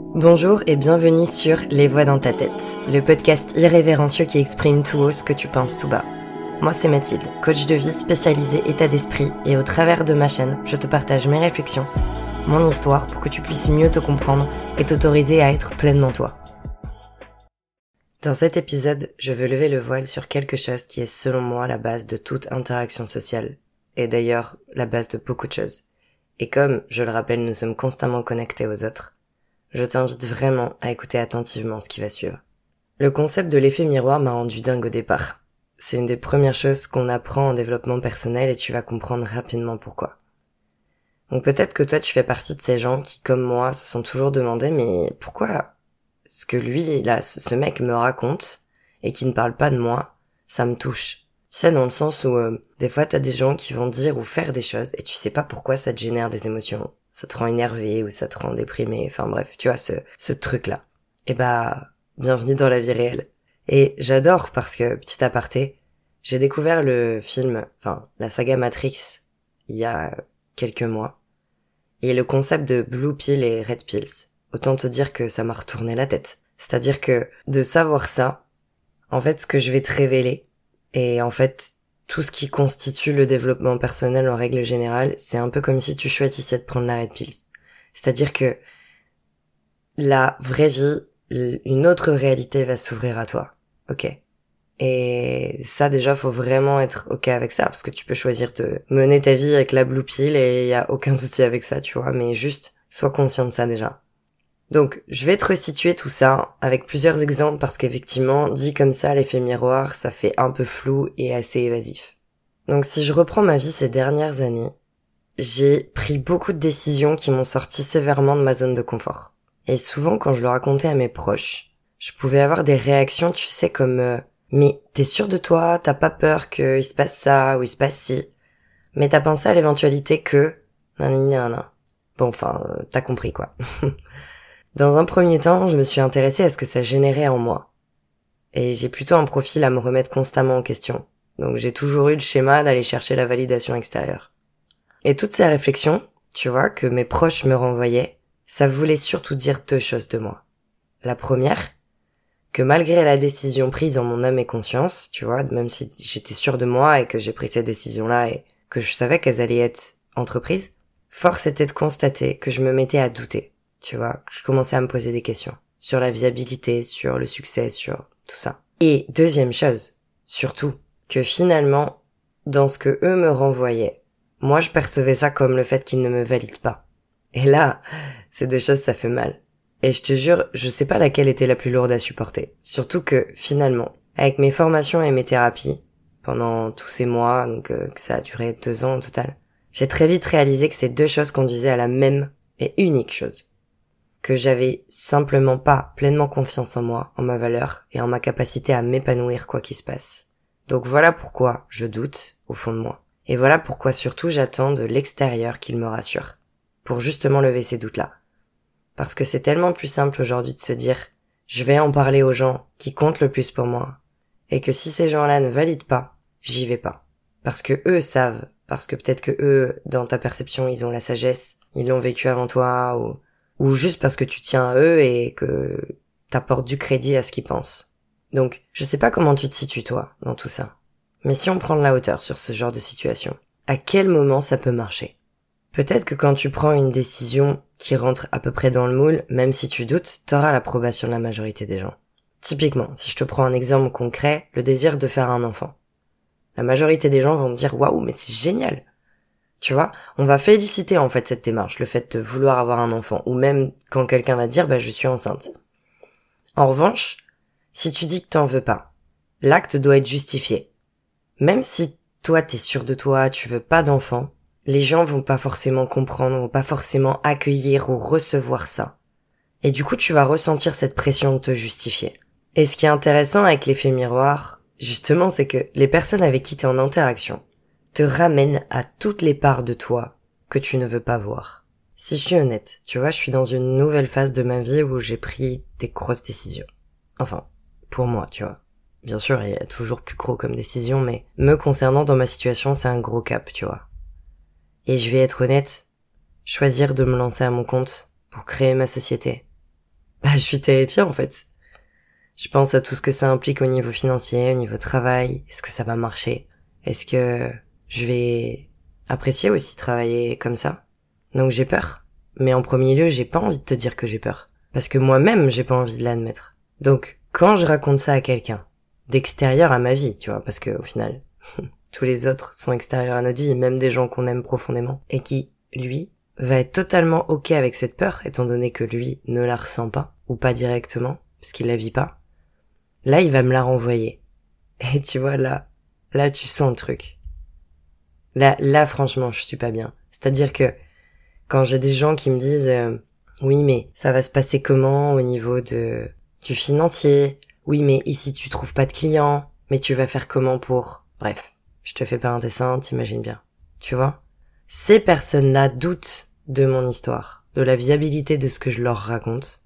Bonjour et bienvenue sur Les Voix dans ta tête, le podcast irrévérencieux qui exprime tout haut ce que tu penses tout bas. Moi c'est Mathilde, coach de vie spécialisé état d'esprit et au travers de ma chaîne, je te partage mes réflexions, mon histoire pour que tu puisses mieux te comprendre et t'autoriser à être pleinement toi. Dans cet épisode, je veux lever le voile sur quelque chose qui est selon moi la base de toute interaction sociale, et d'ailleurs la base de beaucoup de choses. Et comme, je le rappelle, nous sommes constamment connectés aux autres, je t'invite vraiment à écouter attentivement ce qui va suivre. Le concept de l'effet miroir m'a rendu dingue au départ. C'est une des premières choses qu'on apprend en développement personnel et tu vas comprendre rapidement pourquoi. Donc peut-être que toi tu fais partie de ces gens qui, comme moi, se sont toujours demandé mais pourquoi ce que lui, là, ce mec me raconte, et qui ne parle pas de moi, ça me touche? Tu sais, dans le sens où, euh, des fois, t'as des gens qui vont dire ou faire des choses, et tu sais pas pourquoi ça te génère des émotions. Ça te rend énervé, ou ça te rend déprimé, enfin bref, tu vois, ce, ce truc-là. Et bah, bienvenue dans la vie réelle. Et j'adore parce que, petit aparté, j'ai découvert le film, enfin, la saga Matrix, il y a quelques mois. Et le concept de Blue Pill et Red Pills. Autant te dire que ça m'a retourné la tête. C'est-à-dire que de savoir ça, en fait, ce que je vais te révéler, et en fait, tout ce qui constitue le développement personnel en règle générale, c'est un peu comme si tu choisissais de prendre la Red Pills. C'est-à-dire que la vraie vie, une autre réalité va s'ouvrir à toi. Ok? Et ça déjà, faut vraiment être ok avec ça, parce que tu peux choisir de mener ta vie avec la blue pill et y a aucun souci avec ça, tu vois? Mais juste, sois conscient de ça déjà. Donc, je vais te restituer tout ça avec plusieurs exemples parce qu'effectivement, dit comme ça, l'effet miroir, ça fait un peu flou et assez évasif. Donc, si je reprends ma vie ces dernières années, j'ai pris beaucoup de décisions qui m'ont sorti sévèrement de ma zone de confort. Et souvent, quand je le racontais à mes proches, je pouvais avoir des réactions, tu sais, comme euh, mais t'es sûr de toi, t'as pas peur qu'il se passe ça ou il se passe ci, mais t'as pensé à l'éventualité que, Bon, enfin, euh, t'as compris quoi. Dans un premier temps, je me suis intéressée à ce que ça générait en moi. Et j'ai plutôt un profil à me remettre constamment en question. Donc j'ai toujours eu le schéma d'aller chercher la validation extérieure. Et toutes ces réflexions, tu vois, que mes proches me renvoyaient, ça voulait surtout dire deux choses de moi. La première, que malgré la décision prise en mon âme et conscience, tu vois, même si j'étais sûre de moi et que j'ai pris ces décisions-là et que je savais qu'elles allaient être entreprises, force était de constater que je me mettais à douter tu vois, je commençais à me poser des questions sur la viabilité, sur le succès, sur tout ça. Et deuxième chose, surtout, que finalement, dans ce que eux me renvoyaient, moi je percevais ça comme le fait qu'ils ne me valident pas. Et là, ces deux choses, ça fait mal. Et je te jure, je sais pas laquelle était la plus lourde à supporter. Surtout que, finalement, avec mes formations et mes thérapies, pendant tous ces mois, donc euh, que ça a duré deux ans au total, j'ai très vite réalisé que ces deux choses conduisaient à la même et unique chose que j'avais simplement pas pleinement confiance en moi, en ma valeur et en ma capacité à m'épanouir quoi qu'il se passe. Donc voilà pourquoi je doute au fond de moi. Et voilà pourquoi surtout j'attends de l'extérieur qu'il me rassure. Pour justement lever ces doutes-là. Parce que c'est tellement plus simple aujourd'hui de se dire, je vais en parler aux gens qui comptent le plus pour moi. Et que si ces gens-là ne valident pas, j'y vais pas. Parce que eux savent, parce que peut-être que eux, dans ta perception, ils ont la sagesse, ils l'ont vécu avant toi, ou ou juste parce que tu tiens à eux et que t'apportes du crédit à ce qu'ils pensent. Donc, je sais pas comment tu te situes toi dans tout ça. Mais si on prend de la hauteur sur ce genre de situation, à quel moment ça peut marcher? Peut-être que quand tu prends une décision qui rentre à peu près dans le moule, même si tu doutes, t'auras l'approbation de la majorité des gens. Typiquement, si je te prends un exemple concret, le désir de faire un enfant. La majorité des gens vont te dire waouh, mais c'est génial. Tu vois, on va féliciter en fait cette démarche, le fait de vouloir avoir un enfant, ou même quand quelqu'un va dire bah je suis enceinte. En revanche, si tu dis que t'en veux pas, l'acte doit être justifié. Même si toi t'es sûr de toi, tu veux pas d'enfant, les gens vont pas forcément comprendre, vont pas forcément accueillir ou recevoir ça. Et du coup tu vas ressentir cette pression de te justifier. Et ce qui est intéressant avec l'effet miroir, justement, c'est que les personnes avec qui en interaction, te ramène à toutes les parts de toi que tu ne veux pas voir. Si je suis honnête, tu vois, je suis dans une nouvelle phase de ma vie où j'ai pris des grosses décisions. Enfin, pour moi, tu vois. Bien sûr, il y a toujours plus gros comme décision, mais me concernant dans ma situation, c'est un gros cap, tu vois. Et je vais être honnête, choisir de me lancer à mon compte pour créer ma société, je suis terrifiée en fait. Je pense à tout ce que ça implique au niveau financier, au niveau travail. Est-ce que ça va marcher? Est-ce que je vais apprécier aussi travailler comme ça Donc j'ai peur. Mais en premier lieu, j'ai pas envie de te dire que j'ai peur. Parce que moi-même, j'ai pas envie de l'admettre. Donc, quand je raconte ça à quelqu'un, d'extérieur à ma vie, tu vois, parce que au final, tous les autres sont extérieurs à notre vie, même des gens qu'on aime profondément, et qui, lui, va être totalement ok avec cette peur, étant donné que lui ne la ressent pas, ou pas directement, parce qu'il la vit pas, Là, il va me la renvoyer. Et tu vois, là, là, tu sens le truc. Là, là, franchement, je suis pas bien. C'est-à-dire que quand j'ai des gens qui me disent, euh, oui, mais ça va se passer comment au niveau de du financier? Oui, mais ici tu trouves pas de clients, mais tu vas faire comment pour? Bref, je te fais pas un dessin, t'imagines bien. Tu vois? Ces personnes-là doutent de mon histoire, de la viabilité de ce que je leur raconte,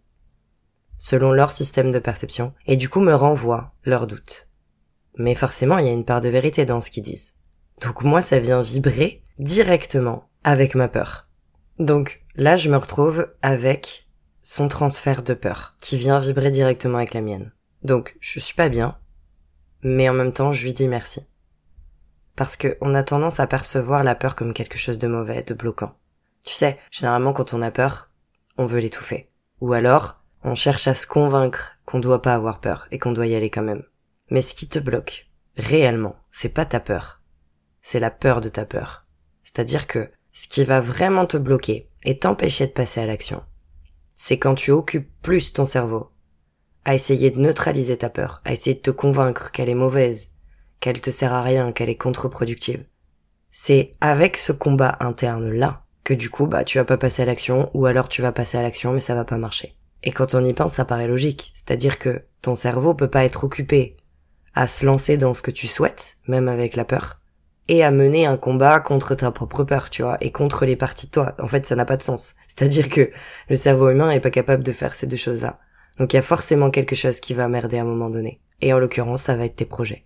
selon leur système de perception, et du coup me renvoient leurs doutes. Mais forcément, il y a une part de vérité dans ce qu'ils disent. Donc moi, ça vient vibrer directement avec ma peur. Donc là, je me retrouve avec son transfert de peur, qui vient vibrer directement avec la mienne. Donc, je suis pas bien, mais en même temps, je lui dis merci. Parce que on a tendance à percevoir la peur comme quelque chose de mauvais, de bloquant. Tu sais, généralement quand on a peur, on veut l'étouffer. Ou alors, on cherche à se convaincre qu'on doit pas avoir peur et qu'on doit y aller quand même. Mais ce qui te bloque, réellement, c'est pas ta peur. C'est la peur de ta peur. C'est-à-dire que ce qui va vraiment te bloquer et t'empêcher de passer à l'action, c'est quand tu occupes plus ton cerveau à essayer de neutraliser ta peur, à essayer de te convaincre qu'elle est mauvaise, qu'elle te sert à rien, qu'elle est contre-productive. C'est avec ce combat interne là que du coup bah tu vas pas passer à l'action ou alors tu vas passer à l'action mais ça va pas marcher. Et quand on y pense, ça paraît logique. C'est-à-dire que ton cerveau peut pas être occupé à se lancer dans ce que tu souhaites, même avec la peur, et à mener un combat contre ta propre peur, tu vois, et contre les parties de toi. En fait, ça n'a pas de sens. C'est-à-dire que le cerveau humain est pas capable de faire ces deux choses-là. Donc il y a forcément quelque chose qui va merder à un moment donné. Et en l'occurrence, ça va être tes projets.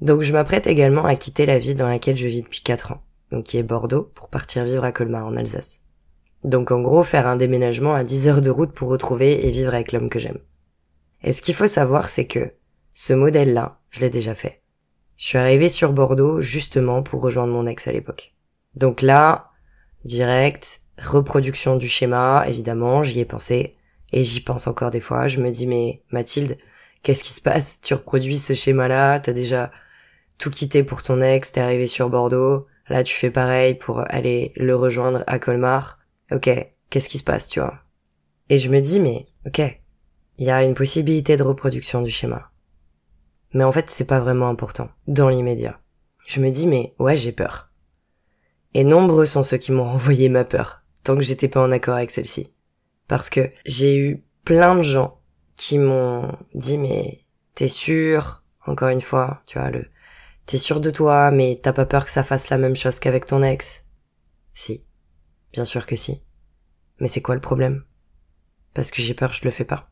Donc je m'apprête également à quitter la ville dans laquelle je vis depuis 4 ans, donc qui est Bordeaux, pour partir vivre à Colmar en Alsace. Donc en gros, faire un déménagement à 10 heures de route pour retrouver et vivre avec l'homme que j'aime. Et ce qu'il faut savoir, c'est que ce modèle-là, je l'ai déjà fait. Je suis arrivé sur Bordeaux justement pour rejoindre mon ex à l'époque. Donc là, direct, reproduction du schéma, évidemment, j'y ai pensé, et j'y pense encore des fois. Je me dis, mais Mathilde, qu'est-ce qui se passe? Tu reproduis ce schéma-là, t'as déjà tout quitté pour ton ex, t'es arrivé sur Bordeaux, là tu fais pareil pour aller le rejoindre à Colmar ok, qu'est-ce qui se passe, tu vois? Et je me dis, mais ok, il y a une possibilité de reproduction du schéma. Mais en fait, c'est pas vraiment important, dans l'immédiat. Je me dis, mais ouais, j'ai peur. Et nombreux sont ceux qui m'ont envoyé ma peur, tant que j'étais pas en accord avec celle-ci. Parce que j'ai eu plein de gens qui m'ont dit, mais t'es sûr, encore une fois, tu vois, le, t'es sûr de toi, mais t'as pas peur que ça fasse la même chose qu'avec ton ex? Si. Bien sûr que si. Mais c'est quoi le problème? Parce que j'ai peur, je le fais pas.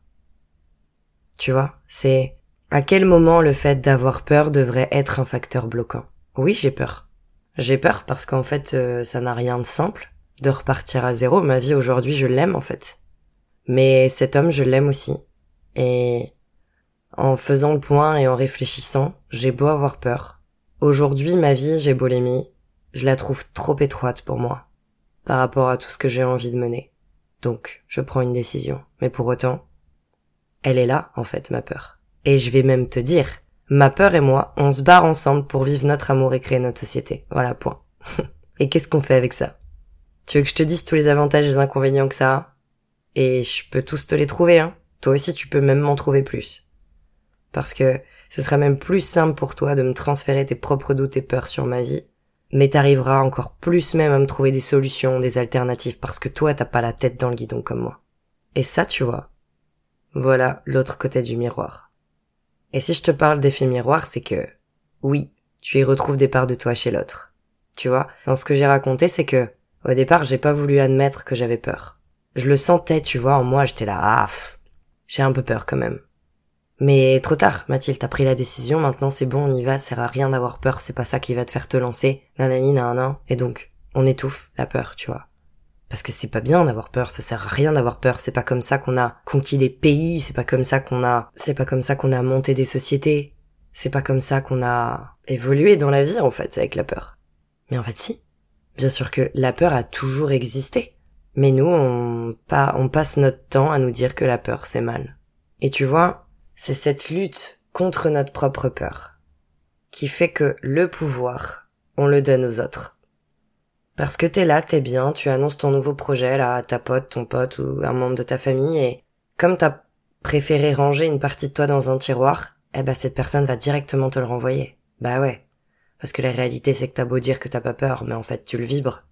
Tu vois, c'est à quel moment le fait d'avoir peur devrait être un facteur bloquant? Oui, j'ai peur. J'ai peur parce qu'en fait, euh, ça n'a rien de simple de repartir à zéro. Ma vie aujourd'hui, je l'aime en fait. Mais cet homme, je l'aime aussi. Et en faisant le point et en réfléchissant, j'ai beau avoir peur. Aujourd'hui, ma vie, j'ai beau l'aimer, je la trouve trop étroite pour moi par rapport à tout ce que j'ai envie de mener. Donc, je prends une décision. Mais pour autant, elle est là, en fait, ma peur. Et je vais même te dire, ma peur et moi, on se barre ensemble pour vivre notre amour et créer notre société. Voilà, point. et qu'est-ce qu'on fait avec ça? Tu veux que je te dise tous les avantages et les inconvénients que ça a? Et je peux tous te les trouver, hein. Toi aussi, tu peux même m'en trouver plus. Parce que ce serait même plus simple pour toi de me transférer tes propres doutes et peurs sur ma vie mais t'arriveras encore plus même à me trouver des solutions, des alternatives, parce que toi t'as pas la tête dans le guidon comme moi. Et ça, tu vois, voilà l'autre côté du miroir. Et si je te parle d'effet miroir, c'est que, oui, tu y retrouves des parts de toi chez l'autre. Tu vois, dans ce que j'ai raconté, c'est que, au départ, j'ai pas voulu admettre que j'avais peur. Je le sentais, tu vois, en moi, j'étais là, ah, j'ai un peu peur quand même. Mais trop tard, Mathilde, t'as pris la décision, maintenant c'est bon, on y va, sert à rien d'avoir peur, c'est pas ça qui va te faire te lancer, nanani nanana, et donc, on étouffe la peur, tu vois. Parce que c'est pas bien d'avoir peur, ça sert à rien d'avoir peur, c'est pas comme ça qu'on a conquis des pays, c'est pas comme ça qu'on a, c'est pas comme ça qu'on a monté des sociétés, c'est pas comme ça qu'on a évolué dans la vie en fait avec la peur. Mais en fait si. Bien sûr que la peur a toujours existé. Mais nous, on, pas, on passe notre temps à nous dire que la peur c'est mal. Et tu vois, c'est cette lutte contre notre propre peur qui fait que le pouvoir, on le donne aux autres. Parce que t'es là, t'es bien, tu annonces ton nouveau projet là à ta pote, ton pote ou un membre de ta famille et comme t'as préféré ranger une partie de toi dans un tiroir, eh ben cette personne va directement te le renvoyer. Bah ouais. Parce que la réalité c'est que t'as beau dire que t'as pas peur, mais en fait tu le vibres.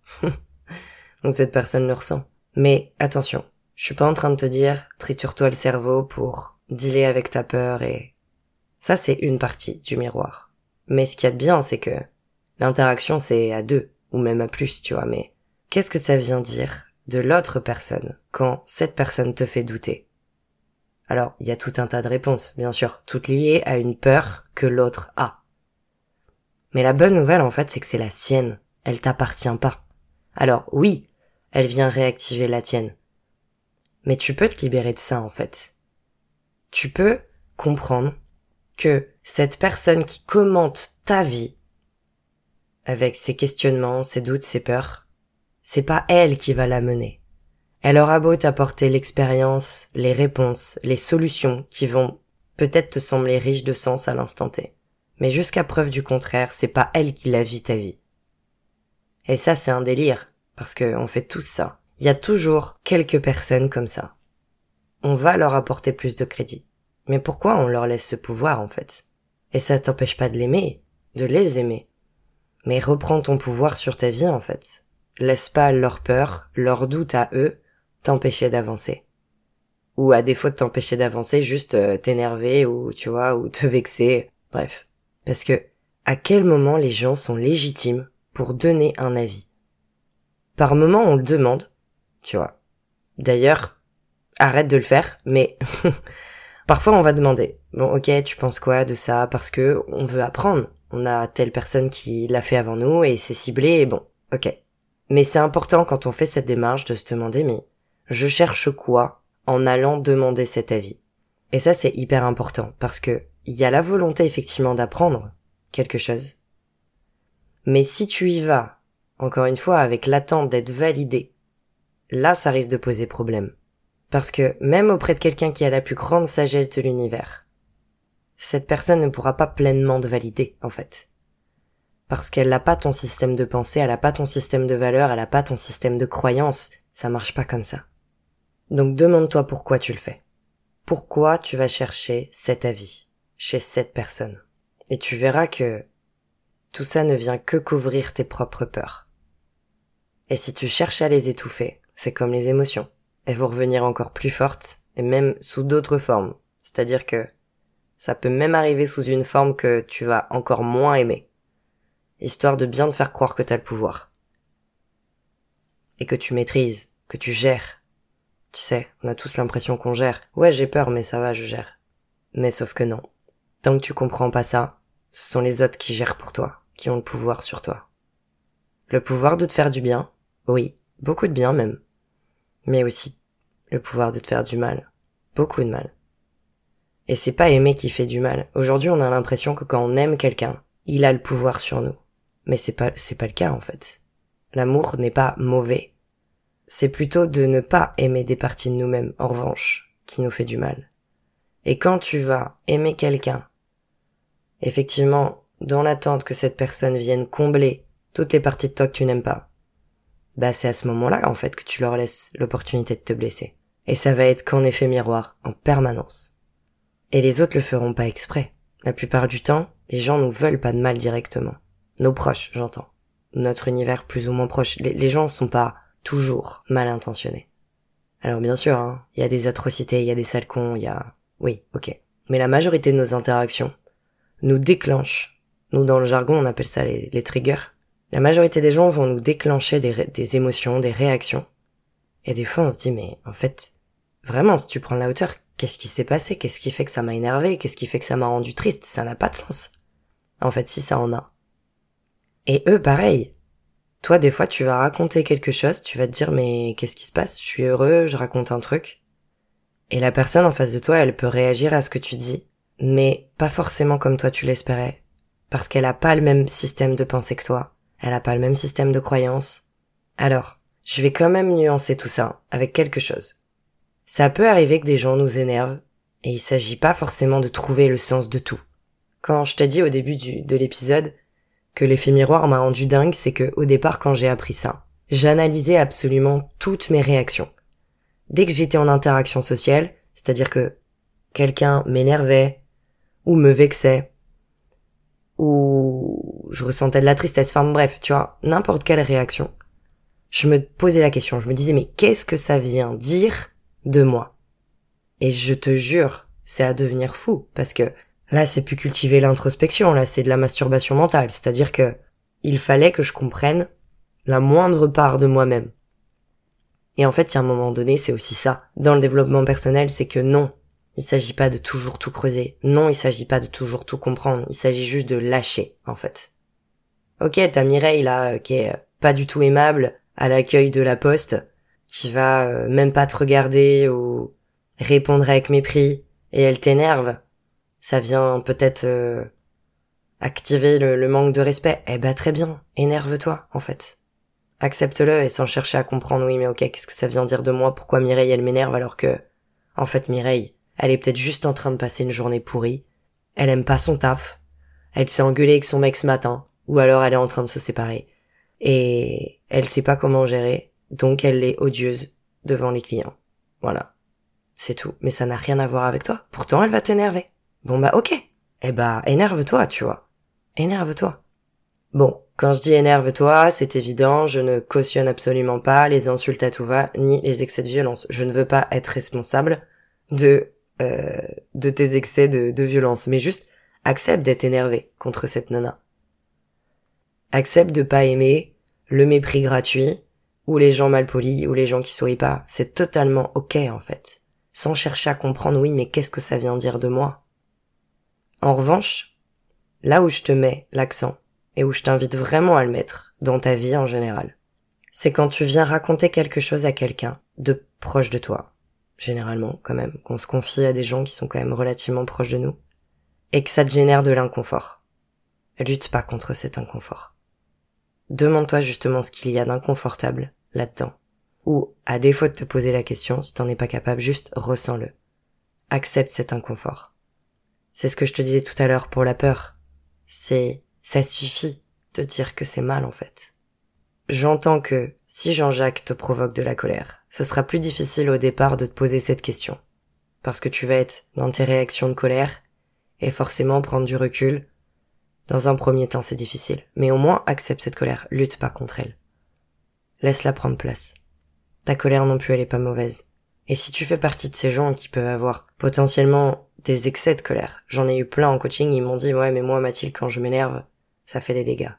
Donc cette personne le ressent. Mais attention, je suis pas en train de te dire triture-toi le cerveau pour dealer avec ta peur et ça c'est une partie du miroir. Mais ce qu'il y a de bien c'est que l'interaction c'est à deux ou même à plus, tu vois, mais qu'est-ce que ça vient dire de l'autre personne quand cette personne te fait douter? Alors, il y a tout un tas de réponses, bien sûr, toutes liées à une peur que l'autre a. Mais la bonne nouvelle, en fait, c'est que c'est la sienne. Elle t'appartient pas. Alors, oui, elle vient réactiver la tienne. Mais tu peux te libérer de ça, en fait. Tu peux comprendre que cette personne qui commente ta vie avec ses questionnements, ses doutes, ses peurs, c'est pas elle qui va la mener. Elle aura beau t'apporter l'expérience, les réponses, les solutions qui vont peut-être te sembler riches de sens à l'instant T. Mais jusqu'à preuve du contraire, c'est pas elle qui la vit ta vie. Et ça, c'est un délire, parce que on fait tous ça. Il y a toujours quelques personnes comme ça. On va leur apporter plus de crédit. Mais pourquoi on leur laisse ce pouvoir, en fait? Et ça t'empêche pas de l'aimer, de les aimer. Mais reprends ton pouvoir sur ta vie en fait. Laisse pas leur peur, leur doute à eux, t'empêcher d'avancer. Ou à défaut de t'empêcher d'avancer, juste euh, t'énerver ou tu vois, ou te vexer. Bref. Parce que à quel moment les gens sont légitimes pour donner un avis? Par moment on le demande, tu vois. D'ailleurs, arrête de le faire, mais parfois on va demander. Bon, ok, tu penses quoi de ça? Parce que on veut apprendre on a telle personne qui l'a fait avant nous et c'est ciblé et bon, ok. Mais c'est important quand on fait cette démarche de se demander mais je cherche quoi en allant demander cet avis? Et ça c'est hyper important parce que il y a la volonté effectivement d'apprendre quelque chose. Mais si tu y vas, encore une fois, avec l'attente d'être validé, là ça risque de poser problème. Parce que même auprès de quelqu'un qui a la plus grande sagesse de l'univers, cette personne ne pourra pas pleinement te valider, en fait. Parce qu'elle n'a pas ton système de pensée, elle n'a pas ton système de valeurs, elle n'a pas ton système de croyances. Ça marche pas comme ça. Donc demande-toi pourquoi tu le fais. Pourquoi tu vas chercher cet avis chez cette personne? Et tu verras que tout ça ne vient que couvrir tes propres peurs. Et si tu cherches à les étouffer, c'est comme les émotions. Elles vont revenir encore plus fortes et même sous d'autres formes. C'est-à-dire que ça peut même arriver sous une forme que tu vas encore moins aimer. Histoire de bien te faire croire que t'as le pouvoir. Et que tu maîtrises, que tu gères. Tu sais, on a tous l'impression qu'on gère. Ouais, j'ai peur, mais ça va, je gère. Mais sauf que non. Tant que tu comprends pas ça, ce sont les autres qui gèrent pour toi, qui ont le pouvoir sur toi. Le pouvoir de te faire du bien, oui, beaucoup de bien même. Mais aussi le pouvoir de te faire du mal, beaucoup de mal. Et c'est pas aimer qui fait du mal. Aujourd'hui, on a l'impression que quand on aime quelqu'un, il a le pouvoir sur nous. Mais c'est pas, c'est pas le cas, en fait. L'amour n'est pas mauvais. C'est plutôt de ne pas aimer des parties de nous-mêmes, en revanche, qui nous fait du mal. Et quand tu vas aimer quelqu'un, effectivement, dans l'attente que cette personne vienne combler toutes les parties de toi que tu n'aimes pas, bah c'est à ce moment-là, en fait, que tu leur laisses l'opportunité de te blesser. Et ça va être qu'en effet miroir, en permanence. Et les autres le feront pas exprès. La plupart du temps, les gens nous veulent pas de mal directement. Nos proches, j'entends. Notre univers plus ou moins proche. Les, gens sont pas toujours mal intentionnés. Alors bien sûr, hein, il y a des atrocités, il y a des sales cons, il y a... Oui, ok. Mais la majorité de nos interactions nous déclenchent. Nous, dans le jargon, on appelle ça les, triggers. La majorité des gens vont nous déclencher des, des émotions, des réactions. Et des fois, on se dit, mais en fait, vraiment, si tu prends la hauteur, Qu'est-ce qui s'est passé? Qu'est-ce qui fait que ça m'a énervé? Qu'est-ce qui fait que ça m'a rendu triste? Ça n'a pas de sens. En fait, si ça en a. Et eux, pareil. Toi, des fois, tu vas raconter quelque chose, tu vas te dire, mais qu'est-ce qui se passe? Je suis heureux, je raconte un truc. Et la personne en face de toi, elle peut réagir à ce que tu dis, mais pas forcément comme toi tu l'espérais. Parce qu'elle a pas le même système de pensée que toi. Elle a pas le même système de croyance. Alors, je vais quand même nuancer tout ça avec quelque chose. Ça peut arriver que des gens nous énervent, et il s'agit pas forcément de trouver le sens de tout. Quand je t'ai dit au début du, de l'épisode que l'effet miroir m'a rendu dingue, c'est que au départ quand j'ai appris ça, j'analysais absolument toutes mes réactions. Dès que j'étais en interaction sociale, c'est-à-dire que quelqu'un m'énervait, ou me vexait, ou je ressentais de la tristesse, enfin bref, tu vois, n'importe quelle réaction, je me posais la question, je me disais mais qu'est-ce que ça vient dire de moi Et je te jure, c'est à devenir fou, parce que là c'est plus cultiver l'introspection, là c'est de la masturbation mentale, c'est-à-dire que il fallait que je comprenne la moindre part de moi-même. Et en fait, il y un moment donné, c'est aussi ça. Dans le développement personnel, c'est que non, il s'agit pas de toujours tout creuser. Non, il s'agit pas de toujours tout comprendre. Il s'agit juste de lâcher, en fait. Ok, t'as Mireille là, euh, qui est pas du tout aimable à l'accueil de la poste, qui va euh, même pas te regarder ou répondre avec mépris, et elle t'énerve. Ça vient peut-être activer le, le manque de respect. Eh ben très bien, énerve-toi, en fait. Accepte-le et sans chercher à comprendre, oui mais ok, qu'est-ce que ça vient dire de moi, pourquoi Mireille elle m'énerve alors que, en fait Mireille, elle est peut-être juste en train de passer une journée pourrie, elle aime pas son taf, elle s'est engueulée avec son mec ce matin, ou alors elle est en train de se séparer, et elle sait pas comment gérer, donc elle est odieuse devant les clients. Voilà. C'est tout. Mais ça n'a rien à voir avec toi. Pourtant, elle va t'énerver. Bon bah ok. Eh bah, énerve-toi, tu vois. Énerve-toi. Bon, quand je dis énerve-toi, c'est évident, je ne cautionne absolument pas les insultes à tout va, ni les excès de violence. Je ne veux pas être responsable de euh, de tes excès de, violence, mais juste accepte d'être énervé contre cette nana. Accepte de pas aimer le mépris gratuit, ou les gens mal polis, ou les gens qui sourient pas. C'est totalement ok en fait. Sans chercher à comprendre, oui, mais qu'est-ce que ça vient dire de moi? En revanche, là où je te mets l'accent, et où je t'invite vraiment à le mettre dans ta vie en général. C'est quand tu viens raconter quelque chose à quelqu'un de proche de toi, généralement quand même, qu'on se confie à des gens qui sont quand même relativement proches de nous, et que ça te génère de l'inconfort. Lutte pas contre cet inconfort. Demande-toi justement ce qu'il y a d'inconfortable là-dedans. Ou, à défaut de te poser la question, si t'en es pas capable, juste ressens-le. Accepte cet inconfort. C'est ce que je te disais tout à l'heure pour la peur. C'est ça suffit de dire que c'est mal en fait. J'entends que si Jean-Jacques te provoque de la colère, ce sera plus difficile au départ de te poser cette question. Parce que tu vas être dans tes réactions de colère et forcément prendre du recul. Dans un premier temps, c'est difficile. Mais au moins, accepte cette colère. Lutte pas contre elle. Laisse-la prendre place. Ta colère non plus, elle est pas mauvaise. Et si tu fais partie de ces gens qui peuvent avoir potentiellement des excès de colère, j'en ai eu plein en coaching, ils m'ont dit, ouais, mais moi, Mathilde, quand je m'énerve, ça fait des dégâts.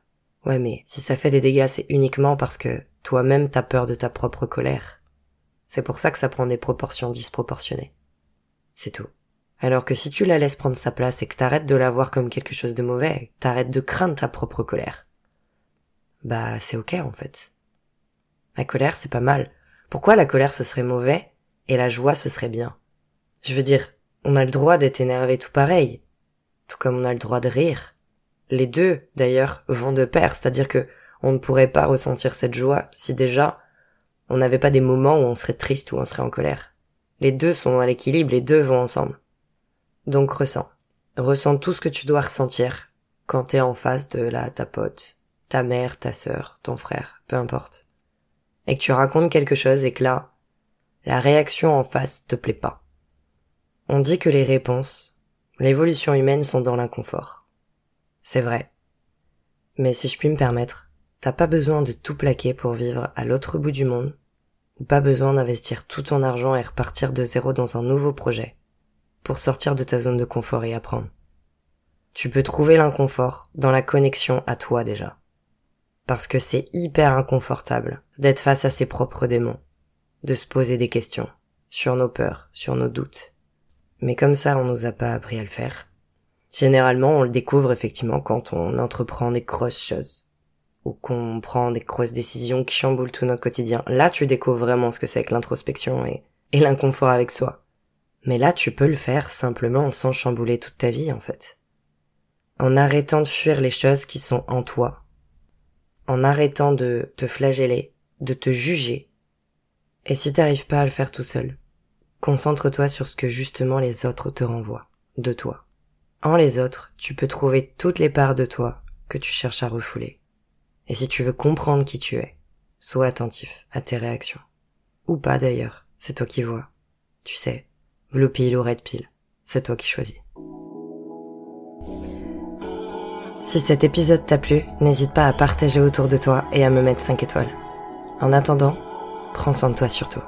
Ouais, mais si ça fait des dégâts, c'est uniquement parce que toi-même t'as peur de ta propre colère. C'est pour ça que ça prend des proportions disproportionnées. C'est tout. Alors que si tu la laisses prendre sa place et que t'arrêtes de la voir comme quelque chose de mauvais, t'arrêtes de craindre ta propre colère, bah c'est ok en fait. La colère c'est pas mal. Pourquoi la colère ce serait mauvais et la joie ce serait bien? Je veux dire, on a le droit d'être énervé tout pareil, tout comme on a le droit de rire, les deux, d'ailleurs, vont de pair, c'est-à-dire que on ne pourrait pas ressentir cette joie si déjà on n'avait pas des moments où on serait triste ou on serait en colère. Les deux sont à l'équilibre, les deux vont ensemble. Donc ressens. Ressens tout ce que tu dois ressentir quand t'es en face de la, ta pote, ta mère, ta sœur, ton frère, peu importe. Et que tu racontes quelque chose et que là, la réaction en face te plaît pas. On dit que les réponses, l'évolution humaine sont dans l'inconfort. C'est vrai. Mais si je puis me permettre, t'as pas besoin de tout plaquer pour vivre à l'autre bout du monde, ou pas besoin d'investir tout ton argent et repartir de zéro dans un nouveau projet, pour sortir de ta zone de confort et apprendre. Tu peux trouver l'inconfort dans la connexion à toi déjà. Parce que c'est hyper inconfortable d'être face à ses propres démons, de se poser des questions, sur nos peurs, sur nos doutes. Mais comme ça on nous a pas appris à le faire, Généralement, on le découvre effectivement quand on entreprend des grosses choses. ou qu'on prend des grosses décisions qui chamboulent tout notre quotidien, là tu découvres vraiment ce que c'est que l'introspection et, l'inconfort avec soi. Mais là tu peux le faire simplement sans chambouler toute ta vie en fait. En arrêtant de fuir les choses qui sont en toi. En arrêtant de te flageller, de te juger. Et si t'arrives pas à le faire tout seul, concentre-toi sur ce que justement les autres te renvoient, de toi. En les autres, tu peux trouver toutes les parts de toi que tu cherches à refouler. Et si tu veux comprendre qui tu es, sois attentif à tes réactions. Ou pas d'ailleurs, c'est toi qui vois. Tu sais, blue pill ou red pill, c'est toi qui choisis. Si cet épisode t'a plu, n'hésite pas à partager autour de toi et à me mettre 5 étoiles. En attendant, prends soin de toi surtout.